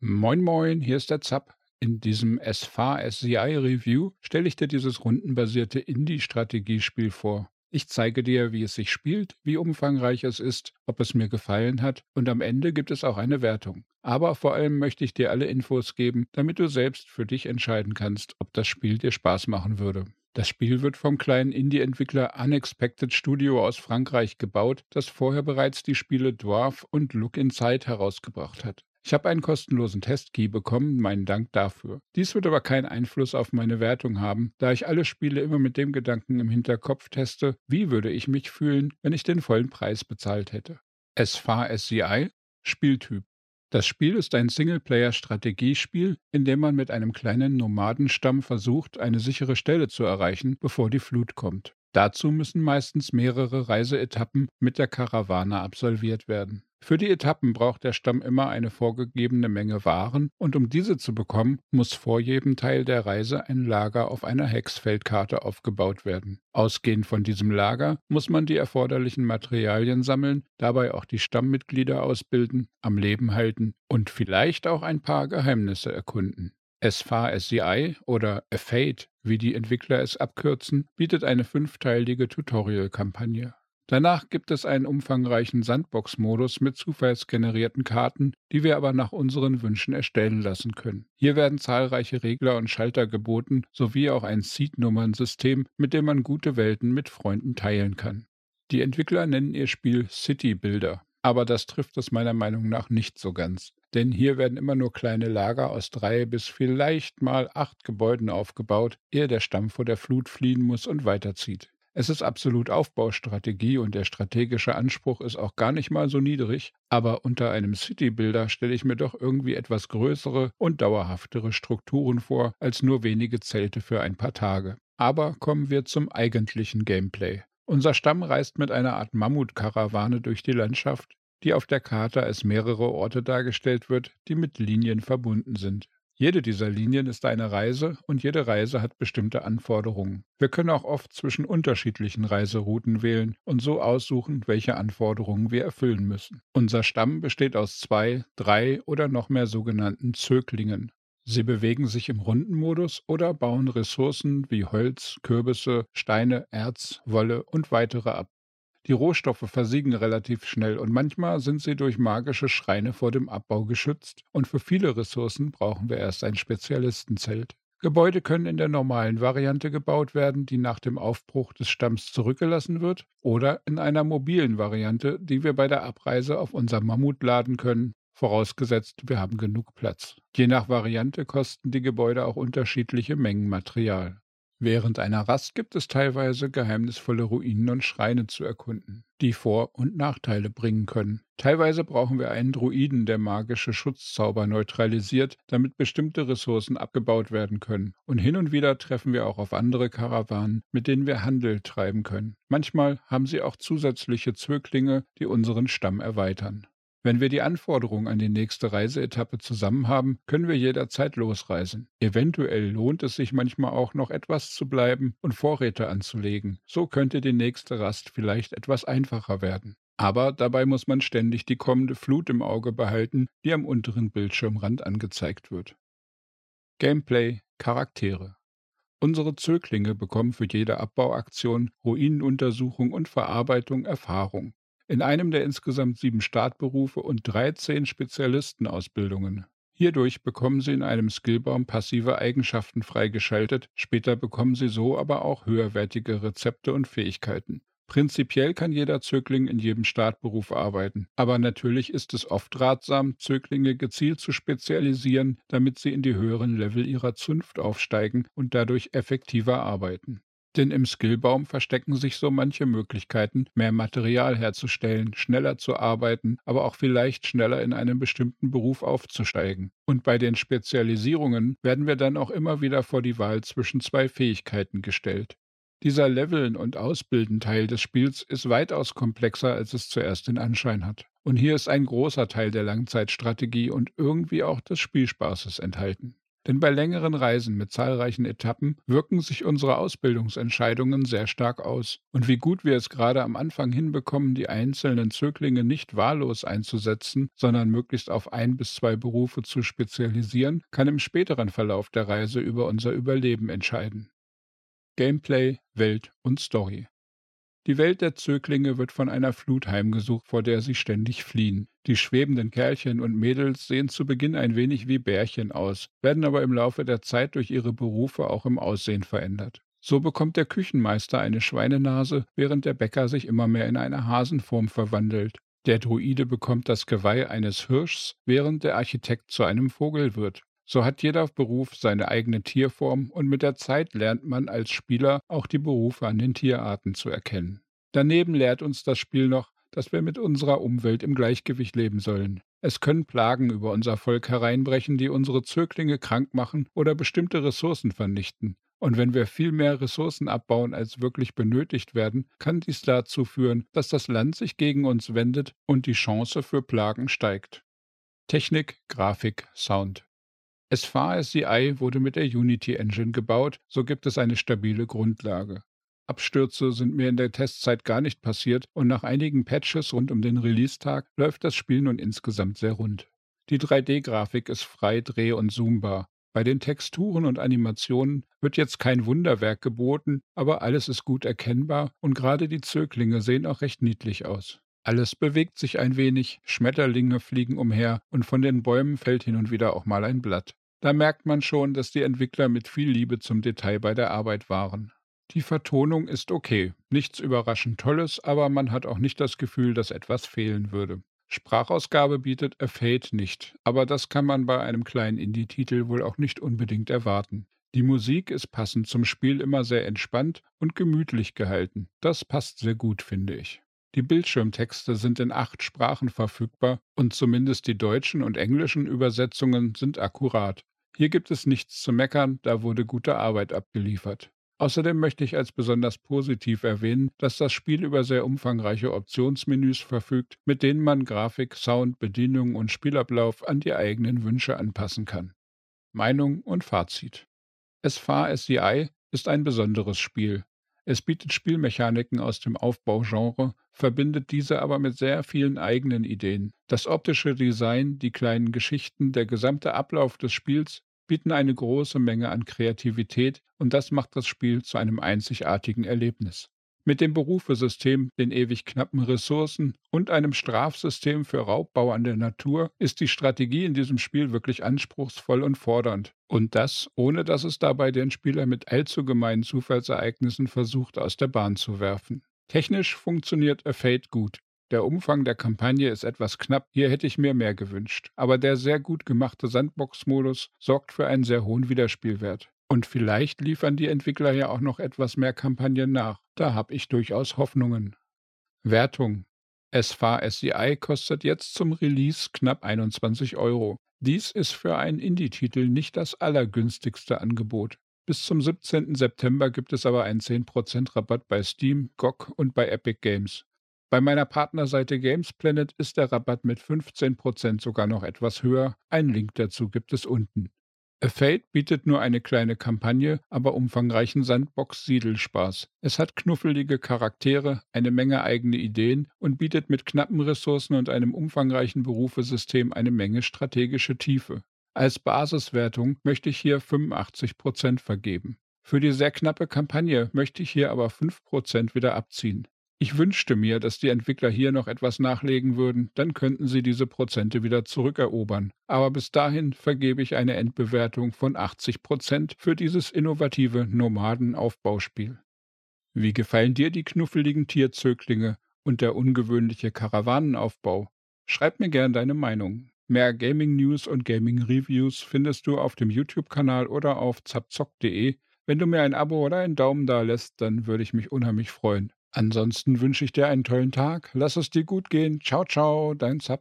Moin Moin, hier ist der Zap. In diesem SFA-SCI-Review stelle ich dir dieses rundenbasierte Indie-Strategiespiel vor. Ich zeige dir, wie es sich spielt, wie umfangreich es ist, ob es mir gefallen hat und am Ende gibt es auch eine Wertung. Aber vor allem möchte ich dir alle Infos geben, damit du selbst für dich entscheiden kannst, ob das Spiel dir Spaß machen würde. Das Spiel wird vom kleinen Indie-Entwickler Unexpected Studio aus Frankreich gebaut, das vorher bereits die Spiele Dwarf und Look Inside herausgebracht hat. Ich habe einen kostenlosen Testkey bekommen, meinen Dank dafür. Dies wird aber keinen Einfluss auf meine Wertung haben, da ich alle Spiele immer mit dem Gedanken im Hinterkopf teste, wie würde ich mich fühlen, wenn ich den vollen Preis bezahlt hätte. SFA SCI Spieltyp das Spiel ist ein Singleplayer-Strategiespiel, in dem man mit einem kleinen Nomadenstamm versucht, eine sichere Stelle zu erreichen, bevor die Flut kommt. Dazu müssen meistens mehrere Reiseetappen mit der Karawane absolviert werden. Für die Etappen braucht der Stamm immer eine vorgegebene Menge Waren und um diese zu bekommen, muss vor jedem Teil der Reise ein Lager auf einer Hexfeldkarte aufgebaut werden. Ausgehend von diesem Lager muss man die erforderlichen Materialien sammeln, dabei auch die Stammmitglieder ausbilden, am Leben halten und vielleicht auch ein paar Geheimnisse erkunden. SFA-SCI oder Fate, wie die Entwickler es abkürzen, bietet eine fünfteilige Tutorial-Kampagne. Danach gibt es einen umfangreichen Sandbox-Modus mit zufallsgenerierten Karten, die wir aber nach unseren Wünschen erstellen lassen können. Hier werden zahlreiche Regler und Schalter geboten, sowie auch ein Seed-Nummern-System, mit dem man gute Welten mit Freunden teilen kann. Die Entwickler nennen ihr Spiel City Builder, aber das trifft es meiner Meinung nach nicht so ganz. Denn hier werden immer nur kleine Lager aus drei bis vielleicht mal acht Gebäuden aufgebaut, ehe der Stamm vor der Flut fliehen muss und weiterzieht. Es ist absolut Aufbaustrategie und der strategische Anspruch ist auch gar nicht mal so niedrig, aber unter einem City-Builder stelle ich mir doch irgendwie etwas größere und dauerhaftere Strukturen vor als nur wenige Zelte für ein paar Tage. Aber kommen wir zum eigentlichen Gameplay. Unser Stamm reist mit einer Art Mammutkarawane durch die Landschaft, die auf der Karte als mehrere Orte dargestellt wird, die mit Linien verbunden sind. Jede dieser Linien ist eine Reise und jede Reise hat bestimmte Anforderungen. Wir können auch oft zwischen unterschiedlichen Reiserouten wählen und so aussuchen, welche Anforderungen wir erfüllen müssen. Unser Stamm besteht aus zwei, drei oder noch mehr sogenannten Zöglingen. Sie bewegen sich im Rundenmodus oder bauen Ressourcen wie Holz, Kürbisse, Steine, Erz, Wolle und weitere ab. Die Rohstoffe versiegen relativ schnell und manchmal sind sie durch magische Schreine vor dem Abbau geschützt und für viele Ressourcen brauchen wir erst ein Spezialistenzelt. Gebäude können in der normalen Variante gebaut werden, die nach dem Aufbruch des Stamms zurückgelassen wird, oder in einer mobilen Variante, die wir bei der Abreise auf unser Mammut laden können, vorausgesetzt wir haben genug Platz. Je nach Variante kosten die Gebäude auch unterschiedliche Mengen Material. Während einer Rast gibt es teilweise geheimnisvolle Ruinen und Schreine zu erkunden, die Vor- und Nachteile bringen können. Teilweise brauchen wir einen Druiden, der magische Schutzzauber neutralisiert, damit bestimmte Ressourcen abgebaut werden können. Und hin und wieder treffen wir auch auf andere Karawanen, mit denen wir Handel treiben können. Manchmal haben sie auch zusätzliche Zöglinge, die unseren Stamm erweitern. Wenn wir die Anforderungen an die nächste Reiseetappe zusammen haben, können wir jederzeit losreisen. Eventuell lohnt es sich manchmal auch noch etwas zu bleiben und Vorräte anzulegen. So könnte die nächste Rast vielleicht etwas einfacher werden. Aber dabei muss man ständig die kommende Flut im Auge behalten, die am unteren Bildschirmrand angezeigt wird. Gameplay Charaktere Unsere Zöglinge bekommen für jede Abbauaktion, Ruinenuntersuchung und Verarbeitung Erfahrung in einem der insgesamt sieben Startberufe und 13 Spezialistenausbildungen. Hierdurch bekommen Sie in einem Skillbaum passive Eigenschaften freigeschaltet, später bekommen Sie so aber auch höherwertige Rezepte und Fähigkeiten. Prinzipiell kann jeder Zögling in jedem Startberuf arbeiten, aber natürlich ist es oft ratsam, Zöglinge gezielt zu spezialisieren, damit sie in die höheren Level ihrer Zunft aufsteigen und dadurch effektiver arbeiten. Denn im Skillbaum verstecken sich so manche Möglichkeiten, mehr Material herzustellen, schneller zu arbeiten, aber auch vielleicht schneller in einem bestimmten Beruf aufzusteigen. Und bei den Spezialisierungen werden wir dann auch immer wieder vor die Wahl zwischen zwei Fähigkeiten gestellt. Dieser Leveln- und Ausbilden-Teil des Spiels ist weitaus komplexer, als es zuerst den Anschein hat. Und hier ist ein großer Teil der Langzeitstrategie und irgendwie auch des Spielspaßes enthalten. Denn bei längeren Reisen mit zahlreichen Etappen wirken sich unsere Ausbildungsentscheidungen sehr stark aus. Und wie gut wir es gerade am Anfang hinbekommen, die einzelnen Zöglinge nicht wahllos einzusetzen, sondern möglichst auf ein bis zwei Berufe zu spezialisieren, kann im späteren Verlauf der Reise über unser Überleben entscheiden. Gameplay, Welt und Story. Die Welt der Zöglinge wird von einer Flut heimgesucht, vor der sie ständig fliehen. Die schwebenden Kerlchen und Mädels sehen zu Beginn ein wenig wie Bärchen aus, werden aber im Laufe der Zeit durch ihre Berufe auch im Aussehen verändert. So bekommt der Küchenmeister eine Schweinenase, während der Bäcker sich immer mehr in eine Hasenform verwandelt. Der Druide bekommt das Geweih eines Hirschs, während der Architekt zu einem Vogel wird. So hat jeder Beruf seine eigene Tierform und mit der Zeit lernt man als Spieler auch die Berufe an den Tierarten zu erkennen. Daneben lehrt uns das Spiel noch, dass wir mit unserer Umwelt im Gleichgewicht leben sollen. Es können Plagen über unser Volk hereinbrechen, die unsere Zöglinge krank machen oder bestimmte Ressourcen vernichten. Und wenn wir viel mehr Ressourcen abbauen, als wirklich benötigt werden, kann dies dazu führen, dass das Land sich gegen uns wendet und die Chance für Plagen steigt. Technik, Grafik, Sound. SVSCI wurde mit der Unity Engine gebaut, so gibt es eine stabile Grundlage. Abstürze sind mir in der Testzeit gar nicht passiert und nach einigen Patches rund um den Release-Tag läuft das Spiel nun insgesamt sehr rund. Die 3D-Grafik ist frei dreh- und zoombar. Bei den Texturen und Animationen wird jetzt kein Wunderwerk geboten, aber alles ist gut erkennbar und gerade die Zöglinge sehen auch recht niedlich aus. Alles bewegt sich ein wenig, Schmetterlinge fliegen umher und von den Bäumen fällt hin und wieder auch mal ein Blatt. Da merkt man schon, dass die Entwickler mit viel Liebe zum Detail bei der Arbeit waren. Die Vertonung ist okay, nichts überraschend Tolles, aber man hat auch nicht das Gefühl, dass etwas fehlen würde. Sprachausgabe bietet A Fate nicht, aber das kann man bei einem kleinen Indie-Titel wohl auch nicht unbedingt erwarten. Die Musik ist passend zum Spiel immer sehr entspannt und gemütlich gehalten. Das passt sehr gut, finde ich. Die Bildschirmtexte sind in acht Sprachen verfügbar und zumindest die deutschen und englischen Übersetzungen sind akkurat. Hier gibt es nichts zu meckern, da wurde gute Arbeit abgeliefert. Außerdem möchte ich als besonders positiv erwähnen, dass das Spiel über sehr umfangreiche Optionsmenüs verfügt, mit denen man Grafik, Sound, Bedienung und Spielablauf an die eigenen Wünsche anpassen kann. Meinung und Fazit. SFA-SCI ist ein besonderes Spiel. Es bietet Spielmechaniken aus dem Aufbaugenre, verbindet diese aber mit sehr vielen eigenen Ideen. Das optische Design, die kleinen Geschichten, der gesamte Ablauf des Spiels bieten eine große Menge an Kreativität und das macht das Spiel zu einem einzigartigen Erlebnis. Mit dem Berufesystem, den ewig knappen Ressourcen und einem Strafsystem für Raubbau an der Natur ist die Strategie in diesem Spiel wirklich anspruchsvoll und fordernd. Und das, ohne dass es dabei den Spieler mit allzu gemeinen Zufallsereignissen versucht, aus der Bahn zu werfen. Technisch funktioniert A Fate gut. Der Umfang der Kampagne ist etwas knapp, hier hätte ich mir mehr gewünscht. Aber der sehr gut gemachte Sandbox-Modus sorgt für einen sehr hohen Wiederspielwert. Und vielleicht liefern die Entwickler ja auch noch etwas mehr Kampagnen nach. Da habe ich durchaus Hoffnungen. Wertung. SFA SCI kostet jetzt zum Release knapp 21 Euro. Dies ist für einen Indie-Titel nicht das allergünstigste Angebot. Bis zum 17. September gibt es aber einen 10% Rabatt bei Steam, GOG und bei Epic Games. Bei meiner Partnerseite Gamesplanet ist der Rabatt mit 15% sogar noch etwas höher. Ein Link dazu gibt es unten. A Fate bietet nur eine kleine Kampagne, aber umfangreichen Sandbox-Siedelspaß. Es hat knuffelige Charaktere, eine Menge eigene Ideen und bietet mit knappen Ressourcen und einem umfangreichen Berufesystem eine Menge strategische Tiefe. Als Basiswertung möchte ich hier 85% vergeben. Für die sehr knappe Kampagne möchte ich hier aber 5% wieder abziehen. Ich wünschte mir, dass die Entwickler hier noch etwas nachlegen würden, dann könnten sie diese Prozente wieder zurückerobern. Aber bis dahin vergebe ich eine Endbewertung von 80 Prozent für dieses innovative Nomadenaufbauspiel. Wie gefallen dir die knuffeligen Tierzöglinge und der ungewöhnliche Karawanenaufbau? Schreib mir gern deine Meinung. Mehr Gaming News und Gaming Reviews findest du auf dem YouTube-Kanal oder auf zapzock.de. Wenn du mir ein Abo oder einen Daumen da lässt, dann würde ich mich unheimlich freuen. Ansonsten wünsche ich dir einen tollen Tag. Lass es dir gut gehen. Ciao, ciao, dein Zap.